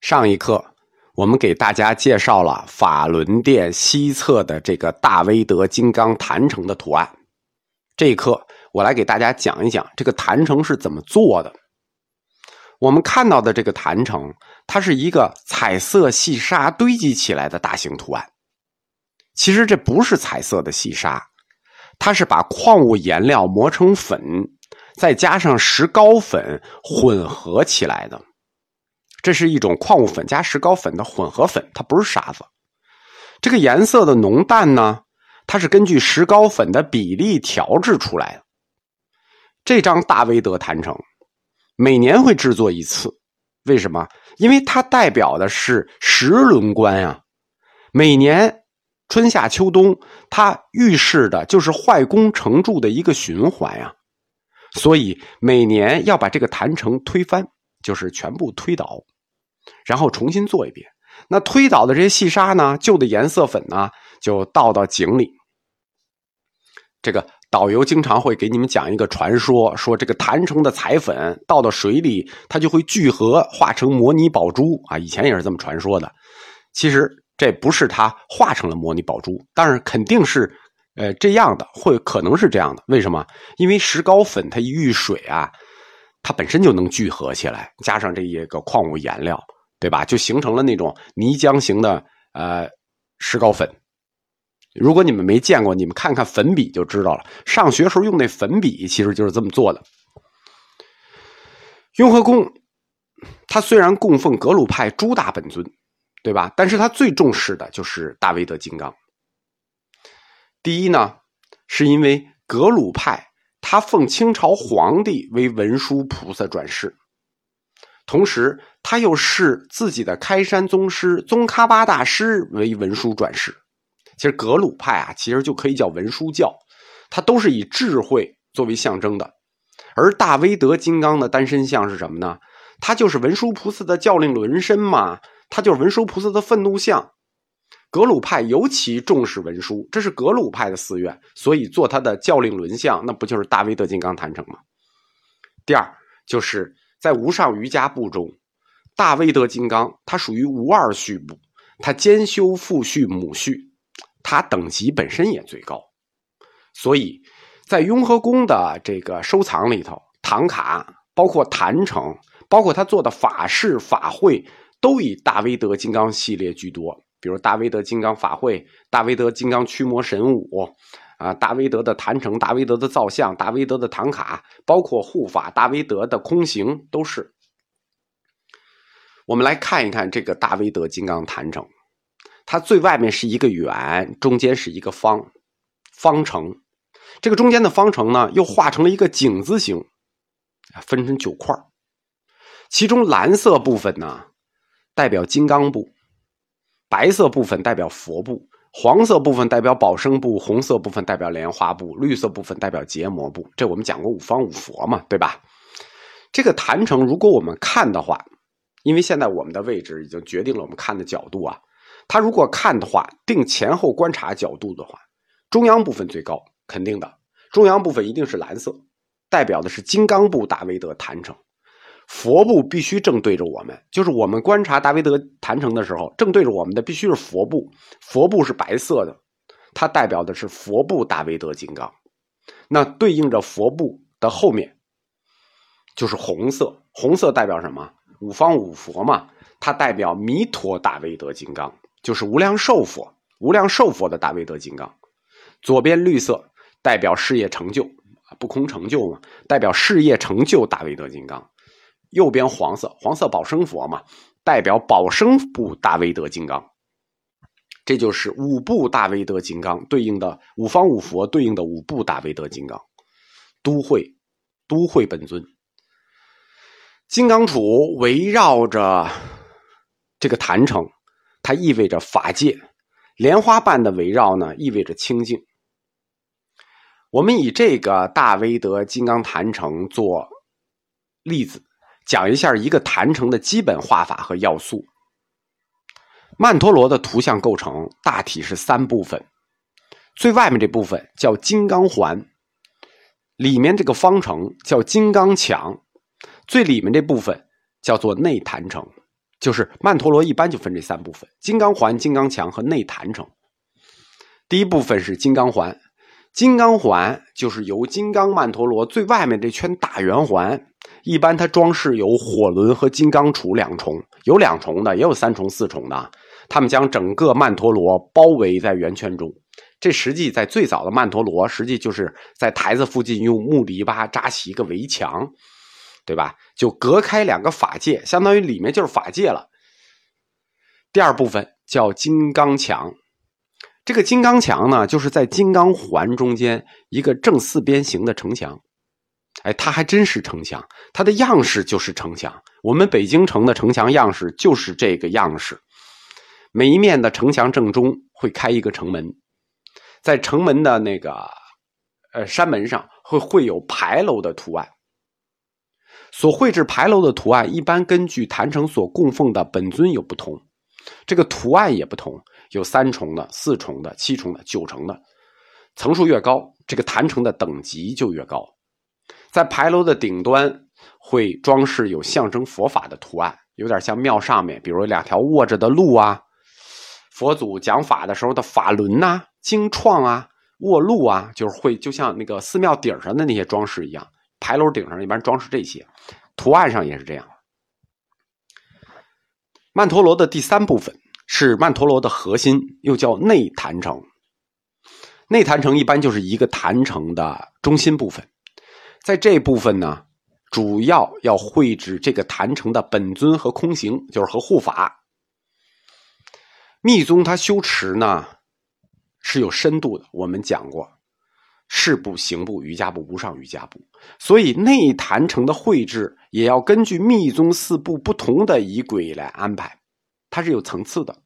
上一课，我们给大家介绍了法轮殿西侧的这个大威德金刚坛城的图案。这一课，我来给大家讲一讲这个坛城是怎么做的。我们看到的这个坛城，它是一个彩色细沙堆积起来的大型图案。其实这不是彩色的细沙，它是把矿物颜料磨成粉，再加上石膏粉混合起来的。这是一种矿物粉加石膏粉的混合粉，它不是沙子。这个颜色的浓淡呢，它是根据石膏粉的比例调制出来的。这张大威德坛城每年会制作一次，为什么？因为它代表的是十轮观啊。每年春夏秋冬，它预示的就是坏功成住的一个循环呀。所以每年要把这个坛城推翻。就是全部推倒，然后重新做一遍。那推倒的这些细沙呢，旧的颜色粉呢，就倒到井里。这个导游经常会给你们讲一个传说，说这个坛城的彩粉倒到水里，它就会聚合化成摩尼宝珠啊。以前也是这么传说的。其实这不是它化成了摩尼宝珠，但是肯定是呃这样的，会可能是这样的。为什么？因为石膏粉它一遇水啊。它本身就能聚合起来，加上这一个矿物颜料，对吧？就形成了那种泥浆型的呃石膏粉。如果你们没见过，你们看看粉笔就知道了。上学时候用那粉笔其实就是这么做的。雍和宫，它虽然供奉格鲁派诸大本尊，对吧？但是它最重视的就是大威德金刚。第一呢，是因为格鲁派。他奉清朝皇帝为文殊菩萨转世，同时他又视自己的开山宗师宗喀巴大师为文殊转世。其实格鲁派啊，其实就可以叫文殊教，它都是以智慧作为象征的。而大威德金刚的单身像是什么呢？它就是文殊菩萨的教令轮身嘛，它就是文殊菩萨的愤怒像。格鲁派尤其重视文书，这是格鲁派的寺院，所以做他的教令轮像，那不就是大威德金刚坛城吗？第二，就是在无上瑜伽部中，大威德金刚它属于无二序部，它兼修父序母序，它等级本身也最高，所以在雍和宫的这个收藏里头，唐卡包括坛城，包括他做的法事法会，都以大威德金刚系列居多。比如大威德金刚法会、大威德金刚驱魔神武，啊，大威德的坛城、大威德的造像、大威德的唐卡，包括护法大威德的空行，都是。我们来看一看这个大威德金刚坛城，它最外面是一个圆，中间是一个方方城，这个中间的方城呢，又画成了一个井字形，分成九块其中蓝色部分呢，代表金刚部。白色部分代表佛部，黄色部分代表宝生部，红色部分代表莲花部，绿色部分代表结魔部。这我们讲过五方五佛嘛，对吧？这个坛城，如果我们看的话，因为现在我们的位置已经决定了我们看的角度啊。它如果看的话，定前后观察角度的话，中央部分最高，肯定的，中央部分一定是蓝色，代表的是金刚部大威德坛城。佛部必须正对着我们，就是我们观察大威德坛城的时候，正对着我们的必须是佛部。佛部是白色的，它代表的是佛部大威德金刚。那对应着佛部的后面就是红色，红色代表什么？五方五佛嘛，它代表弥陀大威德金刚，就是无量寿佛，无量寿佛的大威德金刚。左边绿色代表事业成就，不空成就嘛，代表事业成就大威德金刚。右边黄色，黄色保生佛嘛，代表保生部大威德金刚。这就是五部大威德金刚对应的五方五佛对应的五部大威德金刚。都会，都会本尊。金刚杵围绕着这个坛城，它意味着法界；莲花瓣的围绕呢，意味着清净。我们以这个大威德金刚坛城做例子。讲一下一个坛城的基本画法和要素。曼陀罗的图像构成大体是三部分，最外面这部分叫金刚环，里面这个方程叫金刚墙，最里面这部分叫做内坛城。就是曼陀罗一般就分这三部分：金刚环、金刚墙和内坛城。第一部分是金刚环，金刚环就是由金刚曼陀罗最外面这圈大圆环，一般它装饰有火轮和金刚杵两重，有两重的，也有三重、四重的。他们将整个曼陀罗包围在圆圈中。这实际在最早的曼陀罗，实际就是在台子附近用木篱笆扎起一个围墙，对吧？就隔开两个法界，相当于里面就是法界了。第二部分叫金刚墙。这个金刚墙呢，就是在金刚环中间一个正四边形的城墙。哎，它还真是城墙，它的样式就是城墙。我们北京城的城墙样式就是这个样式。每一面的城墙正中会开一个城门，在城门的那个呃山门上会绘有牌楼的图案。所绘制牌楼的图案一般根据坛城所供奉的本尊有不同，这个图案也不同。有三重的、四重的、七重的、九重的，层数越高，这个坛城的等级就越高。在牌楼的顶端会装饰有象征佛法的图案，有点像庙上面，比如两条卧着的鹿啊，佛祖讲法的时候的法轮呐、经创啊、卧鹿啊，就是会就像那个寺庙顶上的那些装饰一样。牌楼顶上一般装饰这些，图案上也是这样。曼陀罗的第三部分。是曼陀罗的核心，又叫内坛城。内坛城一般就是一个坛城的中心部分，在这部分呢，主要要绘制这个坛城的本尊和空行，就是和护法。密宗它修持呢是有深度的，我们讲过，事部、行部、瑜伽部、无上瑜伽部，所以内坛城的绘制也要根据密宗四部不同的仪轨来安排。它是有层次的。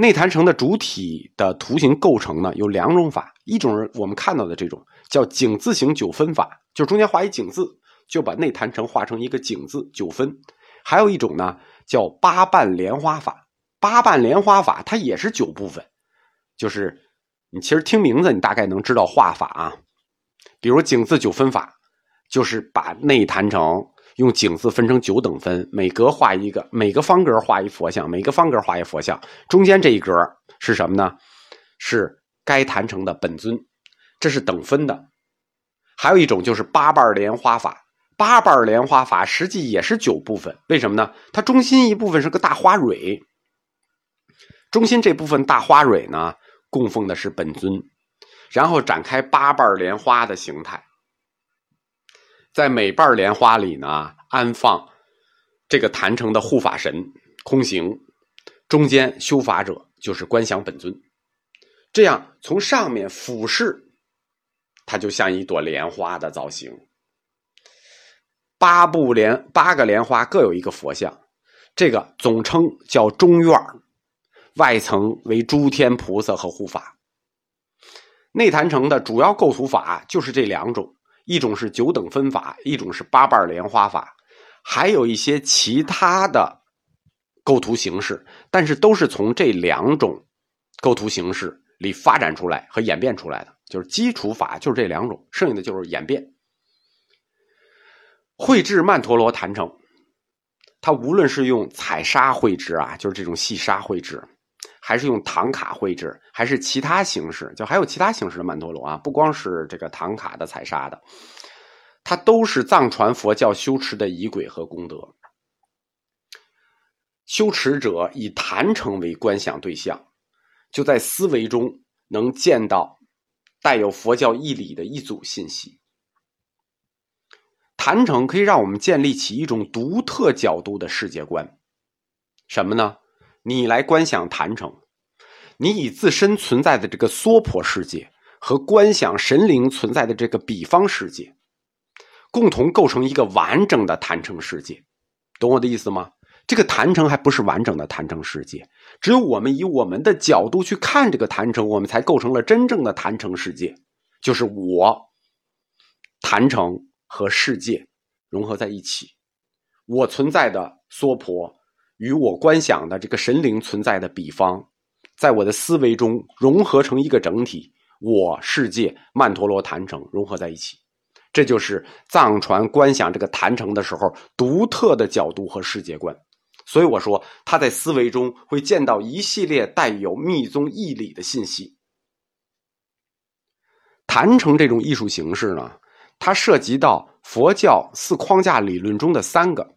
内坛城的主体的图形构成呢，有两种法，一种是我们看到的这种叫井字形九分法，就中间画一井字，就把内坛城画成一个井字九分；还有一种呢叫八瓣莲花法，八瓣莲花法它也是九部分，就是你其实听名字你大概能知道画法啊，比如井字九分法，就是把内坛城。用井字分成九等分，每格画一个，每个方格画一佛像，每个方格画一佛像，中间这一格是什么呢？是该坛城的本尊，这是等分的。还有一种就是八瓣莲花法，八瓣莲花法实际也是九部分，为什么呢？它中心一部分是个大花蕊，中心这部分大花蕊呢，供奉的是本尊，然后展开八瓣莲花的形态。在每瓣莲花里呢，安放这个坛城的护法神空行，中间修法者就是观想本尊。这样从上面俯视，它就像一朵莲花的造型。八部莲八个莲花各有一个佛像，这个总称叫中院外层为诸天菩萨和护法。内坛城的主要构图法就是这两种。一种是九等分法，一种是八瓣莲花法，还有一些其他的构图形式，但是都是从这两种构图形式里发展出来和演变出来的，就是基础法就是这两种，剩下的就是演变。绘制曼陀罗坛城，它无论是用彩砂绘制啊，就是这种细砂绘制。还是用唐卡绘制，还是其他形式？就还有其他形式的曼陀罗啊，不光是这个唐卡的彩砂的，它都是藏传佛教修持的仪轨和功德。修持者以坛城为观想对象，就在思维中能见到带有佛教义理的一组信息。坛城可以让我们建立起一种独特角度的世界观，什么呢？你来观想坛城，你以自身存在的这个娑婆世界和观想神灵存在的这个彼方世界，共同构成一个完整的坛城世界，懂我的意思吗？这个坛城还不是完整的坛城世界，只有我们以我们的角度去看这个坛城，我们才构成了真正的坛城世界，就是我坛城和世界融合在一起，我存在的娑婆。与我观想的这个神灵存在的比方，在我的思维中融合成一个整体，我世界曼陀罗坛城融合在一起，这就是藏传观想这个坛城的时候独特的角度和世界观。所以我说他在思维中会见到一系列带有密宗义理的信息。坛城这种艺术形式呢，它涉及到佛教四框架理论中的三个。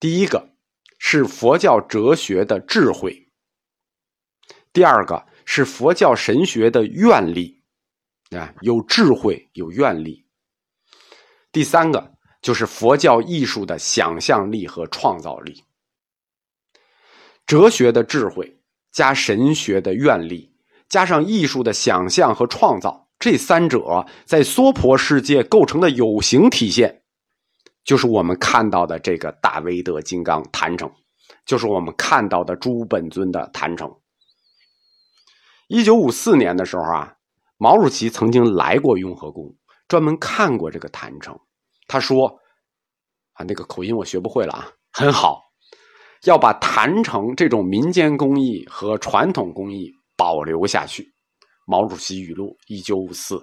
第一个是佛教哲学的智慧，第二个是佛教神学的愿力，啊，有智慧有愿力。第三个就是佛教艺术的想象力和创造力。哲学的智慧加神学的愿力，加上艺术的想象和创造，这三者在娑婆世界构成的有形体现。就是我们看到的这个大威德金刚坛城，就是我们看到的诸本尊的坛城。一九五四年的时候啊，毛主席曾经来过雍和宫，专门看过这个坛城。他说：“啊，那个口音我学不会了啊，很好，要把坛城这种民间工艺和传统工艺保留下去。”毛主席语录：一九五四。